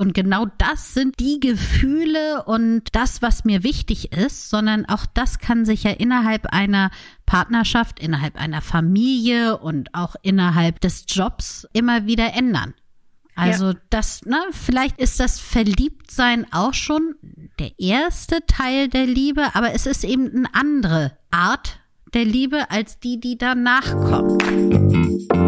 Und genau das sind die Gefühle und das, was mir wichtig ist, sondern auch das kann sich ja innerhalb einer Partnerschaft, innerhalb einer Familie und auch innerhalb des Jobs immer wieder ändern. Also ja. das, ne, vielleicht ist das Verliebtsein auch schon der erste Teil der Liebe, aber es ist eben eine andere Art der Liebe als die, die danach kommt.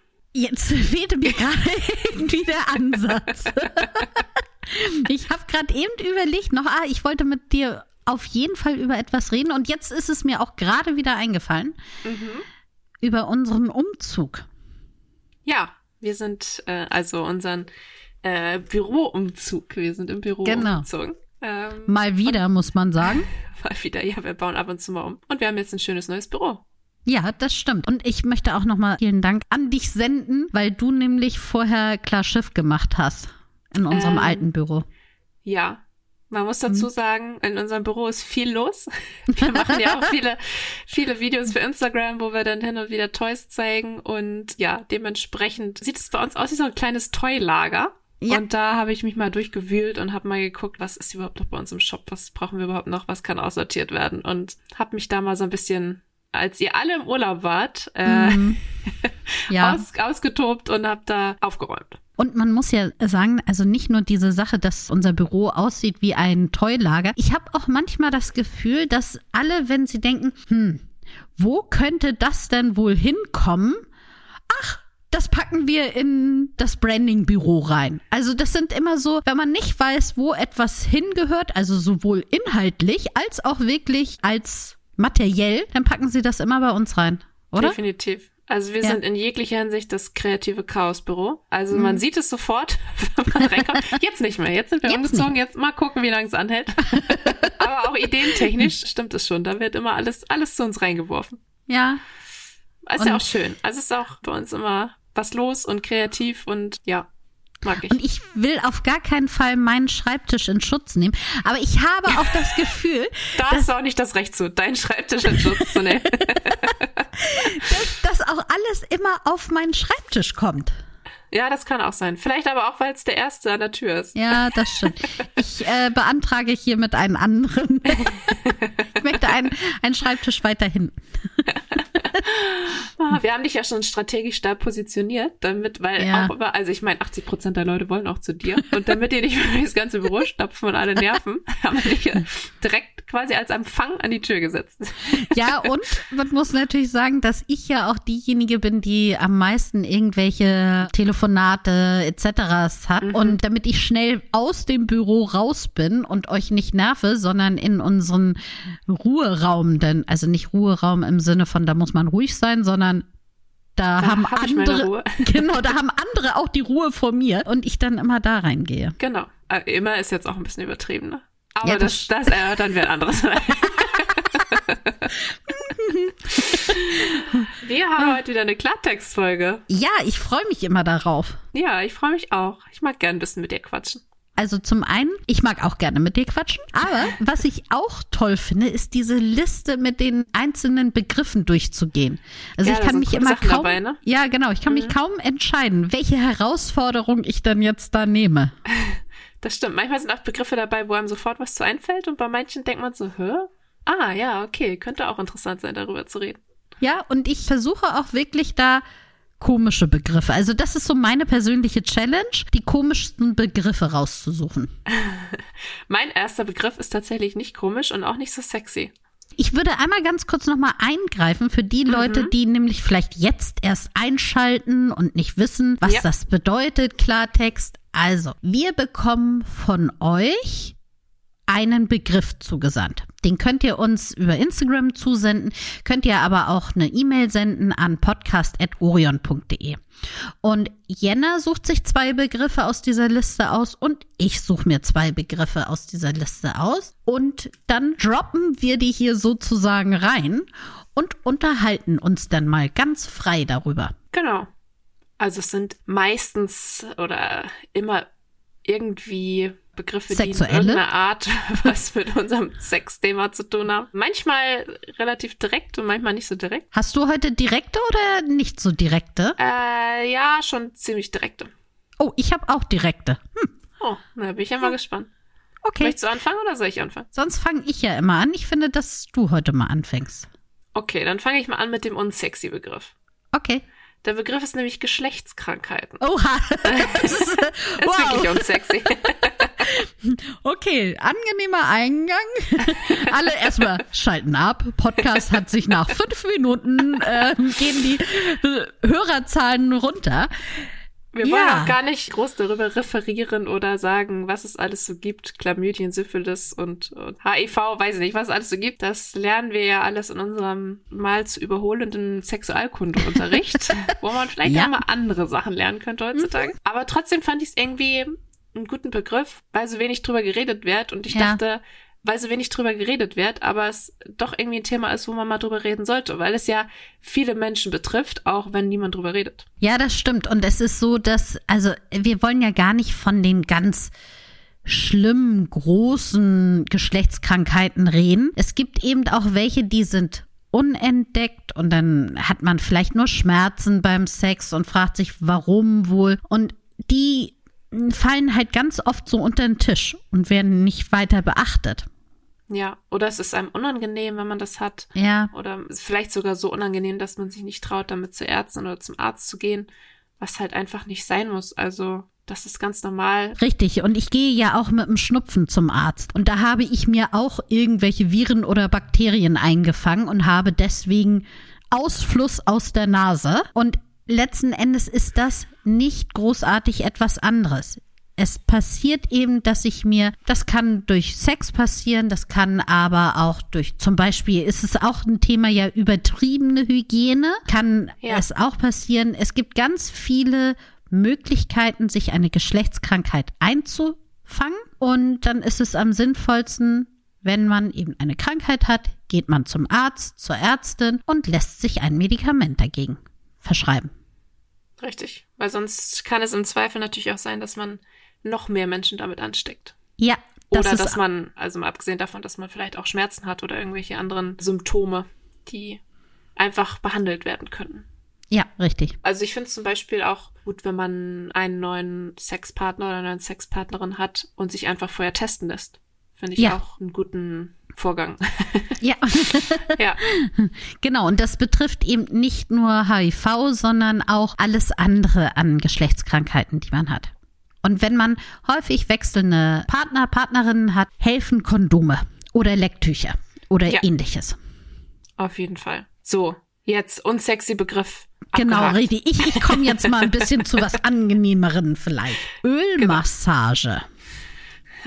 Jetzt fehlte mir gerade irgendwie der Ansatz. ich habe gerade eben überlegt, noch, ah, ich wollte mit dir auf jeden Fall über etwas reden und jetzt ist es mir auch gerade wieder eingefallen. Mhm. Über unseren Umzug. Ja, wir sind äh, also unseren äh, Büroumzug. Wir sind im Büro genau. umgezogen. Ähm, mal wieder, muss man sagen. Mal wieder, ja, wir bauen ab und zu mal um. Und wir haben jetzt ein schönes neues Büro. Ja, das stimmt. Und ich möchte auch nochmal vielen Dank an dich senden, weil du nämlich vorher klar Schiff gemacht hast in unserem ähm, alten Büro. Ja, man muss dazu mhm. sagen, in unserem Büro ist viel los. Wir machen ja auch viele, viele Videos für Instagram, wo wir dann hin und wieder Toys zeigen. Und ja, dementsprechend sieht es bei uns aus wie so ein kleines Toylager. Ja. Und da habe ich mich mal durchgewühlt und habe mal geguckt, was ist überhaupt noch bei uns im Shop, was brauchen wir überhaupt noch, was kann aussortiert werden. Und habe mich da mal so ein bisschen als ihr alle im Urlaub wart, äh, mhm. ja. aus, ausgetobt und habt da aufgeräumt. Und man muss ja sagen, also nicht nur diese Sache, dass unser Büro aussieht wie ein Toylager. Ich habe auch manchmal das Gefühl, dass alle, wenn sie denken, hm, wo könnte das denn wohl hinkommen? Ach, das packen wir in das Branding-Büro rein. Also das sind immer so, wenn man nicht weiß, wo etwas hingehört, also sowohl inhaltlich als auch wirklich als materiell, dann packen sie das immer bei uns rein, oder? Definitiv. Also wir ja. sind in jeglicher Hinsicht das kreative Chaosbüro. Also mhm. man sieht es sofort, wenn man reinkommt. Jetzt nicht mehr. Jetzt sind wir jetzt umgezogen. Nicht. Jetzt mal gucken, wie lange es anhält. Aber auch ideentechnisch stimmt es schon. Da wird immer alles, alles zu uns reingeworfen. Ja. Ist und ja auch schön. Also es ist auch bei uns immer was los und kreativ und ja, Mag ich. Und ich will auf gar keinen Fall meinen Schreibtisch in Schutz nehmen. Aber ich habe auch das Gefühl. da hast du auch nicht das Recht zu, deinen Schreibtisch in Schutz zu nehmen. dass, dass auch alles immer auf meinen Schreibtisch kommt. Ja, das kann auch sein. Vielleicht aber auch, weil es der erste an der Tür ist. Ja, das stimmt. Ich äh, beantrage hiermit einen anderen. ich möchte einen, einen Schreibtisch weiter hinten. Ah, wir haben dich ja schon strategisch da positioniert, damit, weil ja. auch also ich meine, 80 Prozent der Leute wollen auch zu dir. Und damit die nicht mehr das ganze Büro stopfen und alle nerven, haben wir dich direkt quasi als Empfang an die Tür gesetzt. Ja, und man muss natürlich sagen, dass ich ja auch diejenige bin, die am meisten irgendwelche Telefonate etc. hat. Mhm. Und damit ich schnell aus dem Büro raus bin und euch nicht nerve, sondern in unseren Ruheraum, denn, also nicht Ruheraum im Sinne von, da muss man ruhig sein, sondern da, da haben hab andere, genau, da haben andere auch die Ruhe vor mir und ich dann immer da reingehe. Genau. Äh, immer ist jetzt auch ein bisschen übertrieben, ne? Aber ja, das, das, das erörtern wir ein anderes Mal. wir haben heute wieder eine Klartextfolge. Ja, ich freue mich immer darauf. Ja, ich freue mich auch. Ich mag gern ein bisschen mit dir quatschen. Also zum einen, ich mag auch gerne mit dir quatschen, aber was ich auch toll finde, ist diese Liste mit den einzelnen Begriffen durchzugehen. Also ja, ich kann mich immer Sachen kaum, dabei, ne? ja genau, ich kann mhm. mich kaum entscheiden, welche Herausforderung ich dann jetzt da nehme. Das stimmt. Manchmal sind auch Begriffe dabei, wo einem sofort was zu einfällt und bei manchen denkt man so, hä? Ah, ja, okay, könnte auch interessant sein, darüber zu reden. Ja, und ich versuche auch wirklich da komische Begriffe. Also das ist so meine persönliche Challenge, die komischsten Begriffe rauszusuchen. mein erster Begriff ist tatsächlich nicht komisch und auch nicht so sexy. Ich würde einmal ganz kurz nochmal eingreifen für die Leute, mhm. die nämlich vielleicht jetzt erst einschalten und nicht wissen, was ja. das bedeutet, Klartext. Also, wir bekommen von euch einen Begriff zugesandt. Den könnt ihr uns über Instagram zusenden, könnt ihr aber auch eine E-Mail senden an podcast.orion.de. Und Jenna sucht sich zwei Begriffe aus dieser Liste aus und ich suche mir zwei Begriffe aus dieser Liste aus. Und dann droppen wir die hier sozusagen rein und unterhalten uns dann mal ganz frei darüber. Genau. Also es sind meistens oder immer irgendwie Begriffe, Sexuelle? die in irgendeiner Art was mit unserem Sexthema zu tun haben. Manchmal relativ direkt und manchmal nicht so direkt. Hast du heute direkte oder nicht so direkte? Äh, ja, schon ziemlich direkte. Oh, ich habe auch direkte. Hm, Oh, na bin ich ja mal gespannt. okay. Möchtest du anfangen oder soll ich anfangen? Sonst fange ich ja immer an. Ich finde, dass du heute mal anfängst. Okay, dann fange ich mal an mit dem unsexy Begriff. Okay. Der Begriff ist nämlich Geschlechtskrankheiten. Oha. Das ist, Ist wirklich wow. unsexy. Okay, angenehmer Eingang. Alle erstmal schalten ab. Podcast hat sich nach fünf Minuten äh, gehen die Hörerzahlen runter. Wir Ja. wollen auch gar nicht groß darüber referieren oder sagen, was es alles so gibt. Chlamydien, Syphilis und, und HIV, weiß ich nicht, was es alles so gibt. Das lernen wir ja alles in unserem mal zu überholenden Sexualkundeunterricht, wo man vielleicht Ja. auch mal andere Sachen lernen könnte heutzutage. Aber trotzdem fand ich es irgendwie einen guten Begriff, weil so wenig drüber geredet wird. Und ich Ja. dachte, weil so wenig drüber geredet wird, aber es doch irgendwie ein Thema ist, wo man mal drüber reden sollte, weil es ja viele Menschen betrifft, auch wenn niemand drüber redet. Ja, das stimmt. Und es ist so, dass, also wir wollen ja gar nicht von den ganz schlimmen, großen Geschlechtskrankheiten reden. Es gibt eben auch welche, die sind unentdeckt und dann hat man vielleicht nur Schmerzen beim Sex und fragt sich, warum wohl. Und die fallen halt ganz oft so unter den Tisch und werden nicht weiter beachtet. Ja, oder es ist einem unangenehm, wenn man das hat. Ja. Oder vielleicht sogar so unangenehm, dass man sich nicht traut, damit zu Ärzten oder zum Arzt zu gehen, was halt einfach nicht sein muss. Also, das ist ganz normal. Richtig, und ich gehe ja auch mit dem Schnupfen zum Arzt. Und da habe ich mir auch irgendwelche Viren oder Bakterien eingefangen und habe deswegen Ausfluss aus der Nase. Und letzten Endes ist das nicht großartig etwas anderes. Es passiert eben, dass ich mir, das kann durch Sex passieren, das kann aber auch durch, zum Beispiel ist es auch ein Thema ja übertriebene Hygiene, kann Ja. es auch passieren. Es gibt ganz viele Möglichkeiten, sich eine Geschlechtskrankheit einzufangen. Und dann ist es am sinnvollsten, wenn man eben eine Krankheit hat, geht man zum Arzt, zur Ärztin und lässt sich ein Medikament dagegen verschreiben. Richtig. Weil sonst kann es im Zweifel natürlich auch sein, dass man noch mehr Menschen damit ansteckt. Ja, das oder dass man, also mal abgesehen davon, dass man vielleicht auch Schmerzen hat oder irgendwelche anderen Symptome, die einfach behandelt werden können. ja richtig. Also ich finde es zum Beispiel auch gut, wenn man einen neuen Sexpartner oder eine neue Sexpartnerin hat und sich einfach vorher testen lässt. Finde ich Ja. auch einen guten Vorgang. Ja, ja, genau. Und das betrifft eben nicht nur HIV, sondern auch alles andere an Geschlechtskrankheiten, die man hat. Und wenn man häufig wechselnde Partner, Partnerinnen hat, helfen Kondome oder Lecktücher oder Ja. ähnliches. auf jeden Fall. So, jetzt unsexy Begriff. Genau, abgehakt. richtig. Ich, ich komme jetzt mal ein bisschen zu was angenehmeren vielleicht. Ölmassage.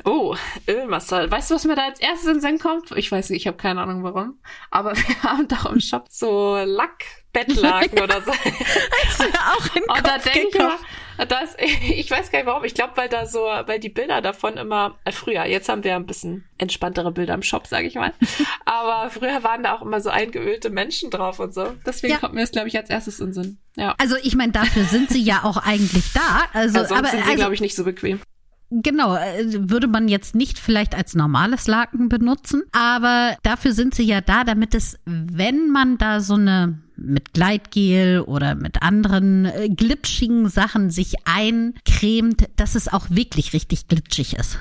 Oh, Ölmassage. Weißt du, was mir da als erstes in den Sinn kommt? Ich weiß nicht, ich habe keine Ahnung warum. Aber wir haben doch im Shop so Lackbettlaken oder so. Ist mir auch in den Und da Kopf denke ich mal, das, ich weiß gar nicht warum. Ich glaube, weil da so, weil die Bilder davon immer, äh, früher, jetzt haben wir ein bisschen entspanntere Bilder im Shop, sage ich mal. Aber früher waren da auch immer so eingeölte Menschen drauf und so. Deswegen Ja. kommt mir das, glaube ich, als erstes in den Sinn. Ja. Also ich meine, dafür sind sie ja auch eigentlich da. Also, Also sonst aber sind sie, also, glaube ich, nicht so bequem. Genau, äh, würde man jetzt nicht vielleicht als normales Laken benutzen, aber dafür sind sie ja da, damit es, wenn man da so eine mit Gleitgel oder mit anderen äh, glitschigen Sachen sich eincremt, dass es auch wirklich richtig glitschig ist.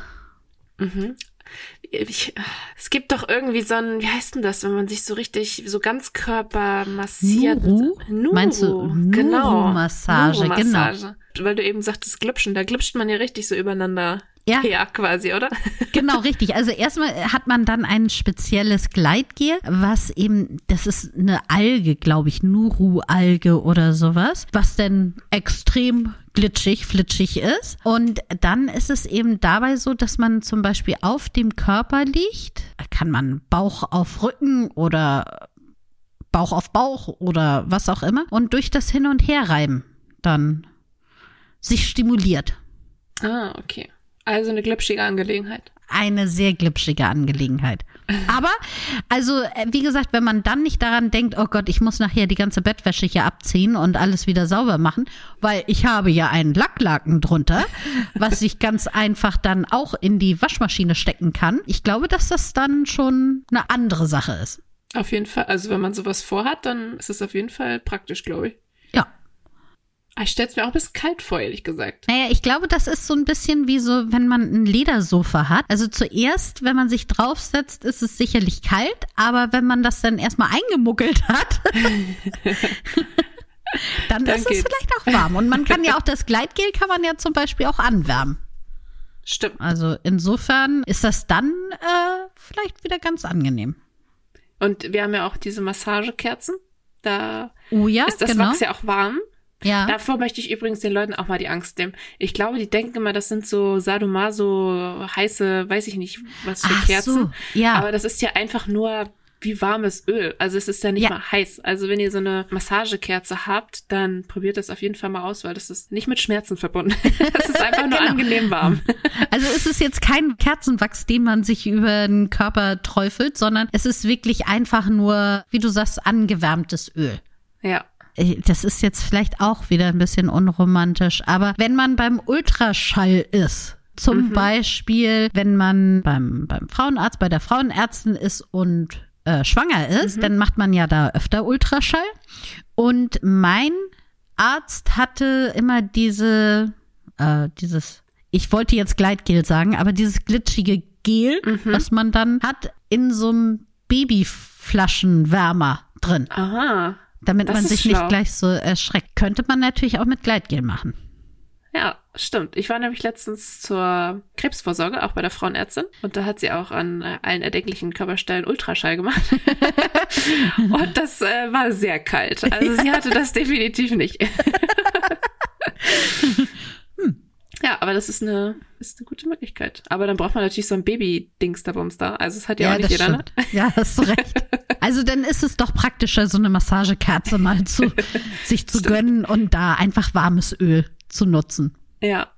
Ich, es gibt doch irgendwie so ein, wie heißt denn das, wenn man sich so richtig, so ganz Körper massiert. Nuru? Nuru. Meinst du genau. Nuru-Massage, Nuru-Massage. Weil du eben sagtest, glitschen. Da glitscht man ja richtig so übereinander Ja. Ja, quasi, oder? Genau, richtig. Also erstmal hat man dann ein spezielles Gleitgel, was eben, das ist eine Alge, glaube ich, Nuru-Alge oder sowas, was denn extrem glitschig, flitschig ist. Und dann ist es eben dabei so, dass man zum Beispiel auf dem Körper liegt. Kann man Bauch auf Rücken oder Bauch auf Bauch oder was auch immer. Und durch das Hin- und Herreiben dann sich stimuliert. Ah, okay. Also eine glitschige Angelegenheit. Eine sehr glitschige Angelegenheit. Aber, also, äh, wie gesagt, wenn man dann nicht daran denkt, oh Gott, ich muss nachher die ganze Bettwäsche hier abziehen und alles wieder sauber machen, weil ich habe ja einen Lacklaken drunter, was ich ganz einfach dann auch in die Waschmaschine stecken kann. Ich glaube, dass das dann schon eine andere Sache ist. Auf jeden Fall. Also wenn man sowas vorhat, dann ist es auf jeden Fall praktisch, glaube ich. Ja. Ich stelle es mir auch ein bisschen kalt vor, ehrlich gesagt. Naja, ich glaube, das ist so ein bisschen wie so, wenn man ein Ledersofa hat. Also zuerst, wenn man sich draufsetzt, ist es sicherlich kalt, aber wenn man das dann erstmal eingemuckelt hat, dann, Dann ist geht's. es vielleicht auch warm. Und man kann ja auch das Gleitgel kann man ja zum Beispiel auch anwärmen. Stimmt. Also insofern ist das dann äh, vielleicht wieder ganz angenehm. Und wir haben ja auch diese Massagekerzen. Da Oh ja, ist das genau. Wachs ja auch warm. Ja. Davor möchte ich übrigens den Leuten auch mal die Angst nehmen. Ich glaube, die denken immer, das sind so Sadomaso heiße, weiß ich nicht, was für Ach Kerzen. so, ja. Aber das ist ja einfach nur wie warmes Öl. Also es ist ja nicht Ja. mal heiß. Also wenn ihr so eine Massagekerze habt, dann probiert das auf jeden Fall mal aus, weil das ist nicht mit Schmerzen verbunden. Das ist einfach nur Genau. angenehm warm. Also es ist jetzt kein Kerzenwachs, den man sich über den Körper träufelt, sondern es ist wirklich einfach nur, wie du sagst, angewärmtes Öl. Ja. Äh, Das ist jetzt vielleicht auch wieder ein bisschen unromantisch, aber wenn man beim Ultraschall ist, zum Beispiel, wenn man beim, beim Frauenarzt, bei der Frauenärztin ist und äh, schwanger ist, dann macht man ja da öfter Ultraschall. Und mein Arzt hatte immer diese, äh, dieses, ich wollte jetzt Gleitgel sagen, aber dieses glitschige Gel, was man dann hat, in so einem Babyflaschenwärmer drin Aha. Damit Das man sich schlau. nicht gleich so erschreckt. Könnte man natürlich auch mit Gleitgel machen. Ja, stimmt. Ich war nämlich letztens zur Krebsvorsorge, auch bei der Frauenärztin. Und da hat sie auch an äh, allen erdenklichen Körperstellen Ultraschall gemacht. und das äh, war sehr kalt. Also sie hatte das definitiv nicht. Ja, aber das ist eine, ist eine gute Möglichkeit. Aber dann braucht man natürlich so ein Baby-Dings da Bums da. Also es hat ja, auch nicht jeder, ne? stimmt. Ja, hast du recht. Also dann ist es doch praktischer, so eine Massagekerze mal zu sich zu gönnen und da einfach warmes Öl zu nutzen. Ja.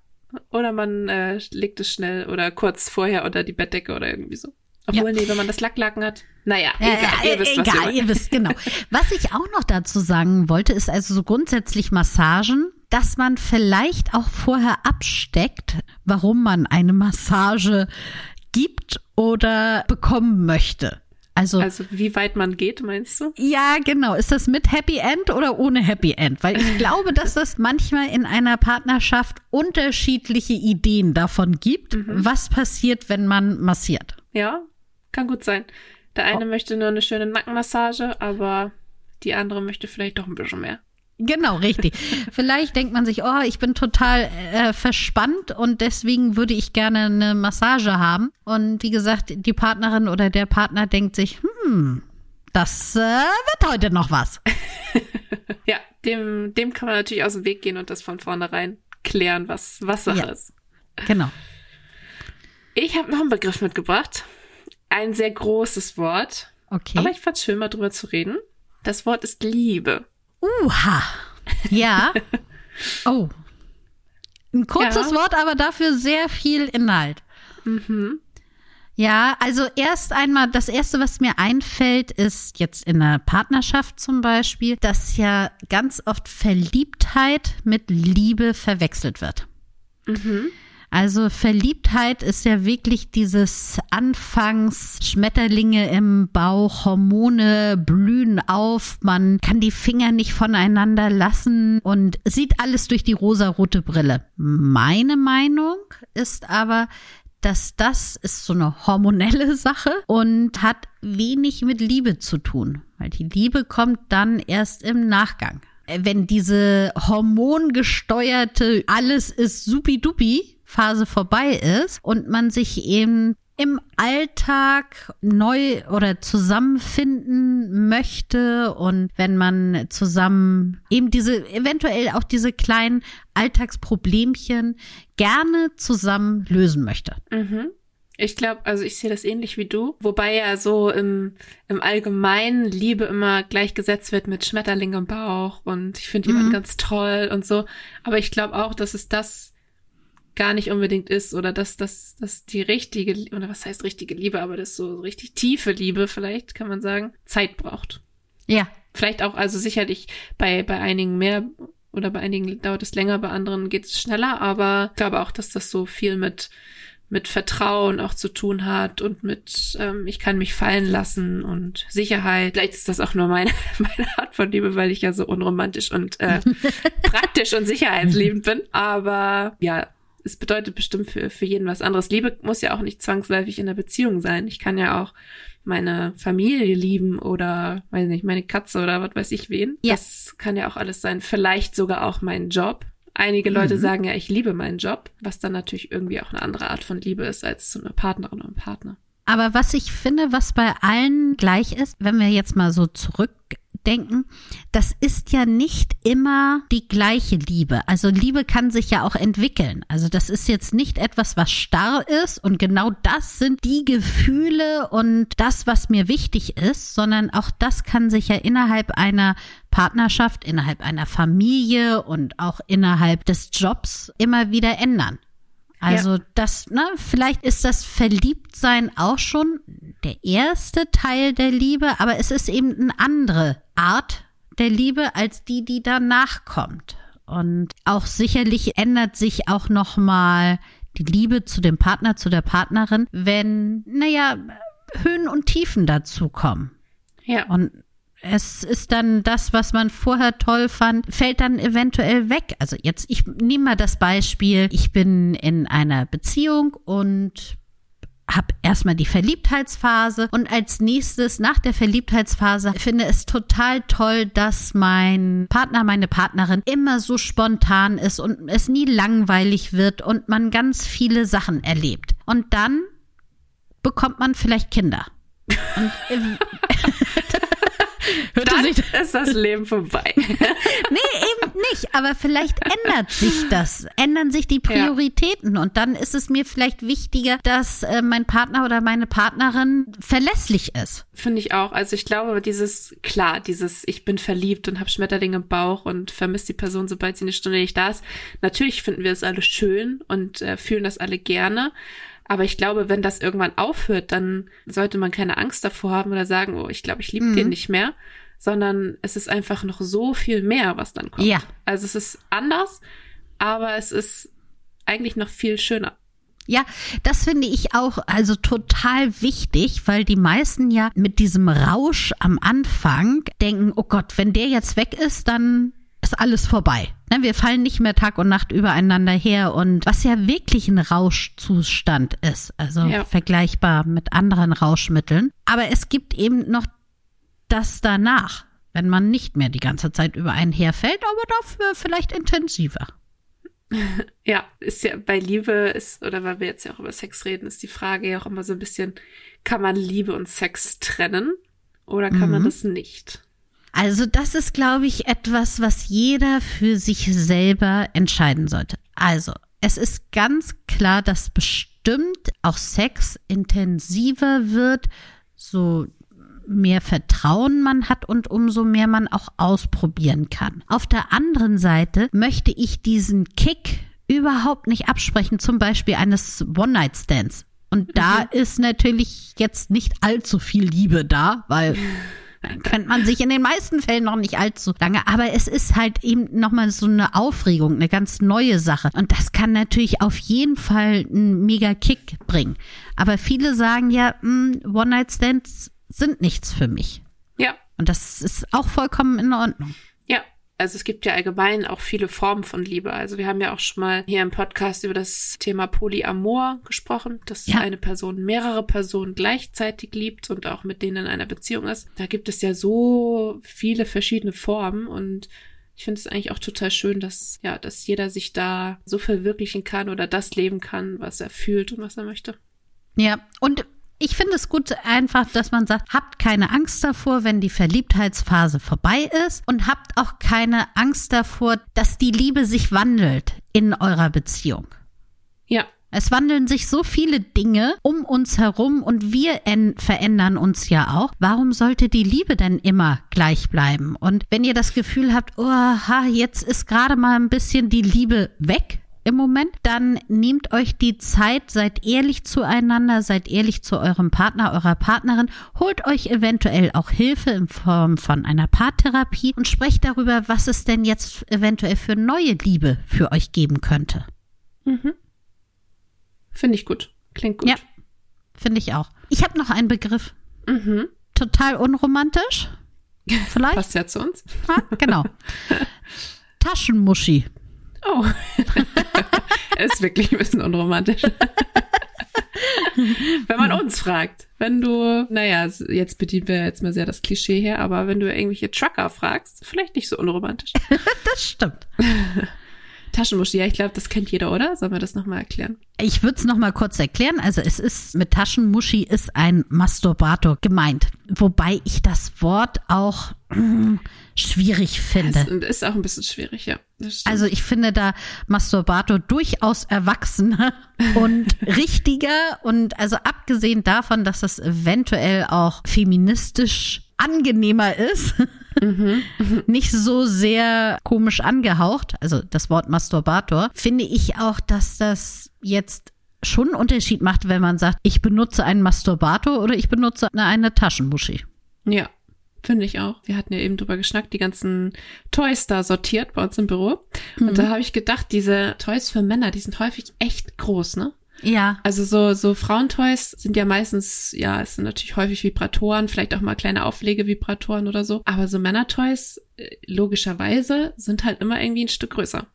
Oder man äh, legt es schnell oder kurz vorher unter die Bettdecke oder irgendwie so. Obwohl, nee, wenn man das Lacklaken hat. Naja, Ja, egal. ja, ihr wisst, was egal, wir ihr wisst, genau. Was ich auch noch dazu sagen wollte, ist also so grundsätzlich Massagen, dass man vielleicht auch vorher absteckt, warum man eine Massage gibt oder bekommen möchte. Also, Also wie weit man geht, meinst du? ja, genau. Ist das mit Happy End oder ohne Happy End? Weil ich glaube, dass das manchmal in einer Partnerschaft unterschiedliche Ideen davon gibt, was passiert, wenn man massiert. Ja, kann gut sein. Der eine möchte nur eine schöne Nackenmassage, aber die andere möchte vielleicht doch ein bisschen mehr. Genau, richtig. Vielleicht denkt man sich, oh, ich bin total äh, verspannt und deswegen würde ich gerne eine Massage haben. Und wie gesagt, die Partnerin oder der Partner denkt sich, hm, das äh, wird heute noch was. Ja, dem, dem kann man natürlich aus dem Weg gehen und das von vornherein klären, was, was Sache Ja. ist. Genau. Ich habe noch einen Begriff mitgebracht. Ein sehr großes Wort. Okay. Aber ich fand's schön, mal drüber zu reden. Das Wort ist Liebe. Uha. Ja. Oh. Ein kurzes Ja. Wort, aber dafür sehr viel Inhalt. Ja, also erst einmal, das erste, was mir einfällt, ist jetzt in einer Partnerschaft zum Beispiel, dass ja ganz oft Verliebtheit mit Liebe verwechselt wird. Also Verliebtheit ist ja wirklich dieses Anfangs Schmetterlinge im Bauch, Hormone blühen auf, man kann die Finger nicht voneinander lassen und sieht alles durch die rosarote Brille. Meine Meinung ist aber, dass das ist so eine hormonelle Sache und hat wenig mit Liebe zu tun, weil die Liebe kommt dann erst im Nachgang. Wenn diese hormongesteuerte alles ist supidupi Phase vorbei ist und man sich eben im Alltag neu oder zusammenfinden möchte und wenn man zusammen eben diese, eventuell auch diese kleinen Alltagsproblemchen gerne zusammen lösen möchte. Mhm. Ich glaube, also ich sehe das ähnlich wie du, wobei ja so im, im Allgemeinen Liebe immer gleichgesetzt wird mit Schmetterling im Bauch und ich finde jemanden mhm. ganz toll und so. Aber ich glaube auch, dass es das gar nicht unbedingt ist oder dass das dass die richtige oder was heißt richtige Liebe, aber das so richtig tiefe Liebe vielleicht kann man sagen, Zeit braucht. Ja. Vielleicht auch also sicherlich bei bei einigen mehr oder bei einigen dauert es länger, bei anderen geht es schneller, aber ich glaube auch, dass das so viel mit mit Vertrauen auch zu tun hat und mit ähm, ich kann mich fallen lassen und Sicherheit. Vielleicht ist das auch nur meine, meine Art von Liebe, weil ich ja so unromantisch und äh, praktisch und sicherheitsliebend bin. Aber ja, es bedeutet bestimmt für, für jeden was anderes. Liebe muss ja auch nicht zwangsläufig in der Beziehung sein. Ich kann ja auch meine Familie lieben oder, weiß nicht, meine Katze oder was weiß ich wen. Ja. Das kann ja auch alles sein. Vielleicht sogar auch mein Job. Einige Leute mhm. sagen ja, ich liebe meinen Job, was dann natürlich irgendwie auch eine andere Art von Liebe ist als zu einer Partnerin oder einem Partner. Aber was ich finde, was bei allen gleich ist, wenn wir jetzt mal so zurück denken, das ist ja nicht immer die gleiche Liebe. Also Liebe kann sich ja auch entwickeln. Also das ist jetzt nicht etwas, was starr ist und genau das sind die Gefühle und das, was mir wichtig ist, sondern auch das kann sich ja innerhalb einer Partnerschaft, innerhalb einer Familie und auch innerhalb des Jobs immer wieder ändern. Also ja. das, ne, vielleicht ist das Verliebtsein auch schon der erste Teil der Liebe, aber es ist eben eine andere Art der Liebe als die, die danach kommt. Und auch sicherlich ändert sich auch noch mal die Liebe zu dem Partner, zu der Partnerin, wenn, naja, Höhen und Tiefen dazukommen. Ja. Und es ist dann das, was man vorher toll fand, fällt dann eventuell weg. Also jetzt, ich nehme mal das Beispiel, ich bin in einer Beziehung und habe erstmal die Verliebtheitsphase und als nächstes nach der Verliebtheitsphase finde es total toll, dass mein Partner, meine Partnerin immer so spontan ist und es nie langweilig wird und man ganz viele Sachen erlebt. Und dann bekommt man vielleicht Kinder. Und Hört Dann sich ist das Leben vorbei. nee, eben nicht. Aber vielleicht ändert sich das. Ändern sich die Prioritäten. Ja. Und dann ist es mir vielleicht wichtiger, dass äh, mein Partner oder meine Partnerin verlässlich ist. Finde ich auch. Also ich glaube, dieses, klar, dieses, ich bin verliebt und habe Schmetterlinge im Bauch und vermisse die Person, sobald sie eine Stunde nicht da ist. Natürlich finden wir es alle schön und äh, fühlen das alle gerne. Aber ich glaube, wenn das irgendwann aufhört, dann sollte man keine Angst davor haben oder sagen, oh, ich glaube, ich liebe mhm. den nicht mehr, sondern es ist einfach noch so viel mehr, was dann kommt. Ja. Also es ist anders, aber es ist eigentlich noch viel schöner. Ja, das finde ich auch also total wichtig, weil die meisten ja mit diesem Rausch am Anfang denken, oh Gott, wenn der jetzt weg ist, dann ist alles vorbei. Ne, wir fallen nicht mehr Tag und Nacht übereinander her und was ja wirklich ein Rauschzustand ist, also ja. vergleichbar mit anderen Rauschmitteln. Aber es gibt eben noch das danach, wenn man nicht mehr die ganze Zeit über einen herfällt, aber dafür vielleicht intensiver. Ja, ist ja bei Liebe ist, oder weil wir jetzt ja auch über Sex reden, ist die Frage ja auch immer so ein bisschen, kann man Liebe und Sex trennen oder kann mhm. man das nicht? Also das ist, glaube ich, etwas, was jeder für sich selber entscheiden sollte. Also es ist ganz klar, dass bestimmt auch Sex intensiver wird, so mehr Vertrauen man hat und umso mehr man auch ausprobieren kann. Auf der anderen Seite möchte ich diesen Kick überhaupt nicht absprechen, zum Beispiel eines One-Night-Stands. Und da mhm. ist natürlich jetzt nicht allzu viel Liebe da, weil kennt man sich in den meisten Fällen noch nicht allzu lange. Aber es ist halt eben nochmal so eine Aufregung, eine ganz neue Sache. Und das kann natürlich auf jeden Fall einen mega Kick bringen. Aber viele sagen ja, hm, One-Night-Stands sind nichts für mich. Ja. Und das ist auch vollkommen in Ordnung also es gibt ja allgemein auch viele Formen von Liebe. Also wir haben ja auch schon mal hier im Podcast über das Thema Polyamor gesprochen, dass ja. eine Person mehrere Personen gleichzeitig liebt und auch mit denen in einer Beziehung ist. Da gibt es ja so viele verschiedene Formen und Ich finde es eigentlich auch total schön, dass, ja, dass jeder sich da so verwirklichen kann oder das leben kann, was er fühlt und was er möchte. Ja, und ich finde es gut einfach, dass man sagt, habt keine Angst davor, wenn die Verliebtheitsphase vorbei ist und habt auch keine Angst davor, dass die Liebe sich wandelt in eurer Beziehung. Ja. Es wandeln sich so viele Dinge um uns herum und wir verändern uns ja auch. Warum sollte die Liebe denn immer gleich bleiben? Und wenn ihr das Gefühl habt, oh, jetzt ist gerade mal ein bisschen die Liebe weg, im Moment, dann nehmt euch die Zeit, seid ehrlich zueinander, seid ehrlich zu eurem Partner, eurer Partnerin, holt euch eventuell auch Hilfe in Form von einer Paartherapie und sprecht darüber, was es denn jetzt eventuell für neue Liebe für euch geben könnte. Mhm. Finde ich gut. Klingt gut. Ja, finde ich auch. Ich habe noch einen Begriff. Mhm. Total unromantisch. Vielleicht. Passt ja zu uns. Ha, genau. Taschenmuschi. Oh. Ist wirklich ein bisschen unromantisch. wenn man uns fragt, wenn du, naja, jetzt bedienen wir jetzt mal sehr das Klischee her, aber wenn du irgendwelche Trucker fragst, vielleicht nicht so unromantisch. das stimmt. Taschenmuschi, ja, ich glaube, das kennt jeder, oder? Sollen wir das nochmal erklären? Ich würde es nochmal kurz erklären. Also es ist mit Taschenmuschi ist ein Masturbator gemeint. Wobei ich das Wort auch mm, schwierig finde. Das ist auch ein bisschen schwierig, ja. Also ich finde da Masturbator durchaus erwachsener und richtiger und also abgesehen davon, dass das eventuell auch feministisch angenehmer ist, mhm. nicht so sehr komisch angehaucht, also das Wort Masturbator, finde ich auch, dass das jetzt schon einen Unterschied macht, wenn man sagt, ich benutze einen Masturbator oder ich benutze eine Taschenmuschi. Ja, finde ich auch. Wir hatten ja eben drüber geschnackt, die ganzen Toys da sortiert bei uns im Büro. Und mhm. da habe ich gedacht, diese Toys für Männer, die sind häufig echt groß, ne? Ja. Also so, so Frauentoys sind ja meistens, ja, es sind natürlich häufig Vibratoren, vielleicht auch mal kleine Auflegevibratoren oder so. Aber so Männertoys, äh, logischerweise, sind halt immer irgendwie ein Stück größer.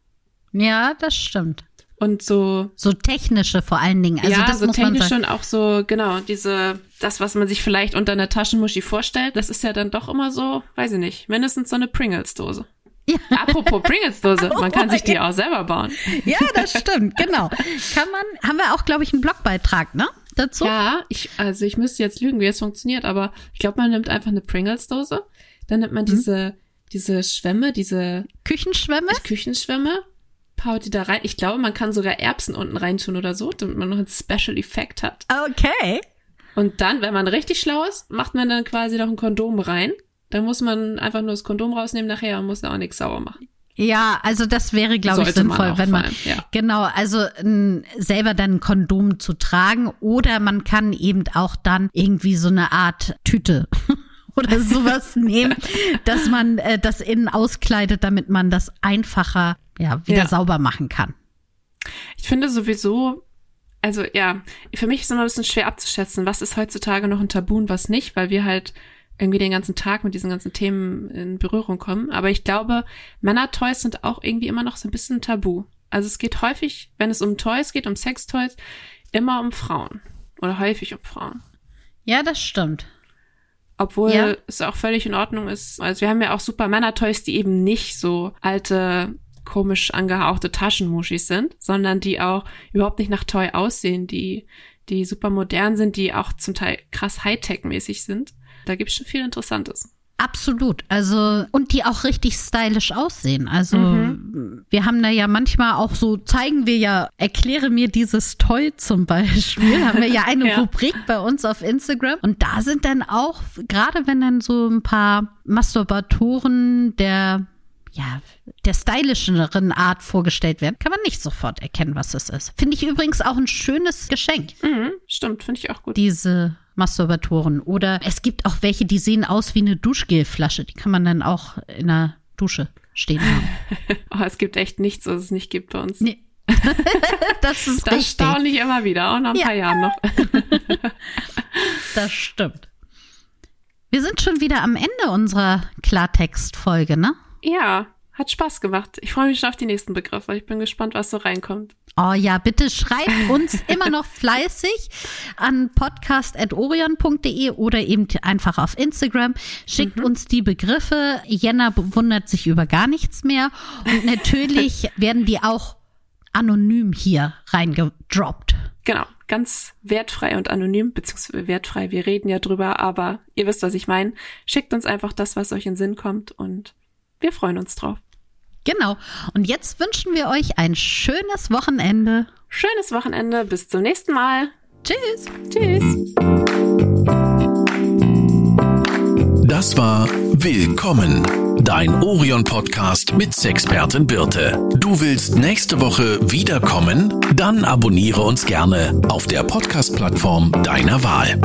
Ja, das stimmt. Und so. So technische vor allen Dingen. Also ja, das so muss technische man und auch so, genau, diese, das, was man sich vielleicht unter einer Taschenmuschi vorstellt, das ist ja dann doch immer so, weiß ich nicht, mindestens so eine Pringles-Dose. Ja. Apropos Pringles-Dose, man kann sich die auch selber bauen. Ja, das stimmt, genau. Kann man, haben wir auch, glaube ich, einen Blogbeitrag, ne? Dazu? Ja, ich, also ich müsste jetzt lügen, wie es funktioniert, aber ich glaube, man nimmt einfach eine Pringles-Dose, dann nimmt man mhm. diese, diese Schwämme, diese Küchenschwämme? Küchenschwämme, haut die da rein. Ich glaube, man kann sogar Erbsen unten reintun oder so, damit man noch einen Special Effekt hat. Okay. Und dann, wenn man richtig schlau ist, macht man dann quasi noch ein Kondom rein dann muss man einfach nur das Kondom rausnehmen nachher und muss da auch nichts sauer machen. Ja, also das wäre, glaube ich, sinnvoll, wenn man ja. genau, also n, selber dann ein Kondom zu tragen oder man kann eben auch dann irgendwie so eine Art Tüte oder sowas nehmen, dass man äh, das innen auskleidet, damit man das einfacher ja wieder ja. sauber machen kann. Ich finde sowieso, also ja, für mich ist es immer ein bisschen schwer abzuschätzen, was ist heutzutage noch ein Tabu und was nicht, weil wir halt irgendwie den ganzen Tag mit diesen ganzen Themen in Berührung kommen. Aber ich glaube, Männer-Toys sind auch irgendwie immer noch so ein bisschen tabu. Also es geht häufig, wenn es um Toys geht, um Sextoys, immer um Frauen. Oder häufig um Frauen. Ja, das stimmt. Obwohl ja. es auch völlig in Ordnung ist. Also wir haben ja auch super Männer-Toys, die eben nicht so alte, komisch angehauchte Taschenmuschis sind, sondern die auch überhaupt nicht nach Toy aussehen, die, die super modern sind, die auch zum Teil krass Hightech-mäßig sind. Da gibt es schon viel Interessantes. Absolut. Also, und die auch richtig stylisch aussehen. Also, mhm. wir haben da ja manchmal auch so, zeigen wir ja, erkläre mir dieses Toy zum Beispiel, haben wir ja eine ja. Rubrik bei uns auf Instagram. Und da sind dann auch, gerade wenn dann so ein paar Masturbatoren der ja, der stylischeren Art vorgestellt werden, kann man nicht sofort erkennen, was es ist. Finde ich übrigens auch ein schönes Geschenk. Mhm, stimmt, finde ich auch gut. Diese Masturbatoren. Oder es gibt auch welche, die sehen aus wie eine Duschgelflasche. Die kann man dann auch in der Dusche stehen haben. oh, es gibt echt nichts, was es nicht gibt bei uns. Nee. das ist das richtig. staune ich immer wieder, auch nach ein ja. paar Jahren noch. das stimmt. Wir sind schon wieder am Ende unserer Klartext-Folge, ne? Ja, hat Spaß gemacht. Ich freue mich schon auf die nächsten Begriffe. Ich bin gespannt, was so reinkommt. Oh ja, bitte schreibt uns immer noch fleißig an podcast.orion.de oder eben einfach auf Instagram. Schickt mhm. uns die Begriffe. Jenna wundert sich über gar nichts mehr. Und natürlich werden die auch anonym hier reingedroppt. Genau, ganz wertfrei und anonym, beziehungsweise wertfrei. Wir reden ja drüber, aber ihr wisst, was ich meine. Schickt uns einfach das, was euch in Sinn kommt und wir freuen uns drauf. Genau. Und jetzt wünschen wir euch ein schönes Wochenende. Schönes Wochenende. Bis zum nächsten Mal. Tschüss. Tschüss. Das war Willkommen, dein Orion-Podcast mit Sexpertin Birte. Du willst nächste Woche wiederkommen? Dann abonniere uns gerne auf der Podcast-Plattform deiner Wahl.